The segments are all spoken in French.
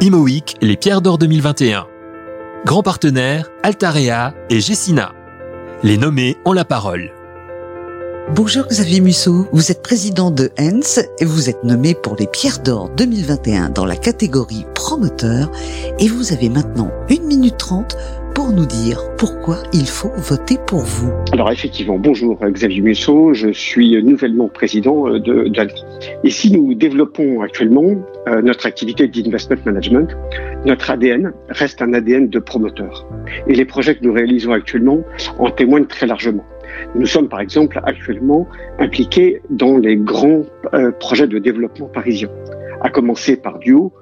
IMOIC, les Pierres d'Or 2021. Grand partenaire, Altarea et Gessina. Les nommés ont la parole. Bonjour Xavier Musso, vous êtes président de Hens et vous êtes nommé pour les Pierres d'Or 2021 dans la catégorie promoteur et vous avez maintenant 1 minute 30 pour nous dire pourquoi il faut voter pour vous. Alors effectivement, bonjour Xavier Musso, je suis nouvellement président euh, de, de Ici, nous développons actuellement euh, notre activité d'investment management. Notre ADN reste un ADN de promoteur. Et les projets que nous réalisons actuellement en témoignent très largement. Nous sommes par exemple actuellement impliqués dans les grands euh, projets de développement parisiens, à commencer par Duo,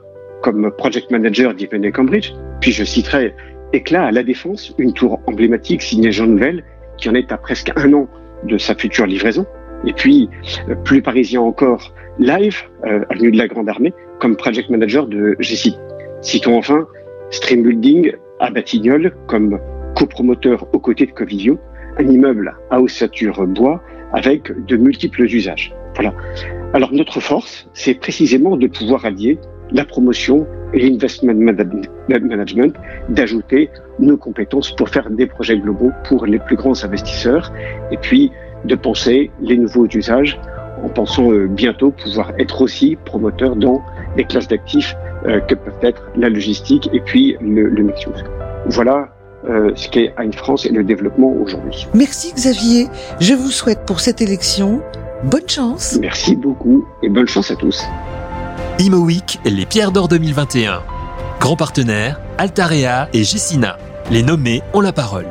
comme project manager d'Iven Cambridge, puis je citerai Éclat à la Défense, une tour emblématique signée Jean Nouvel, qui en est à presque un an de sa future livraison. Et puis, euh, plus parisien encore, Live, euh, avenue de la Grande Armée, comme project manager de GC. Citons enfin Stream Building à Batignolles comme copromoteur aux côtés de Covidio, un immeuble à ossature bois avec de multiples usages. Voilà. Alors notre force, c'est précisément de pouvoir allier la promotion et l'investment management, d'ajouter nos compétences pour faire des projets globaux pour les plus grands investisseurs et puis de penser les nouveaux usages en pensant euh, bientôt pouvoir être aussi promoteur dans des classes d'actifs euh, que peuvent être la logistique et puis le, le Voilà euh, ce qu'est Ain France et le développement aujourd'hui. Merci Xavier. Je vous souhaite pour cette élection bonne chance. Merci beaucoup et bonne chance à tous. Imo les Pierres d'Or 2021. Grand partenaire, Altarea et Gessina. Les nommés ont la parole.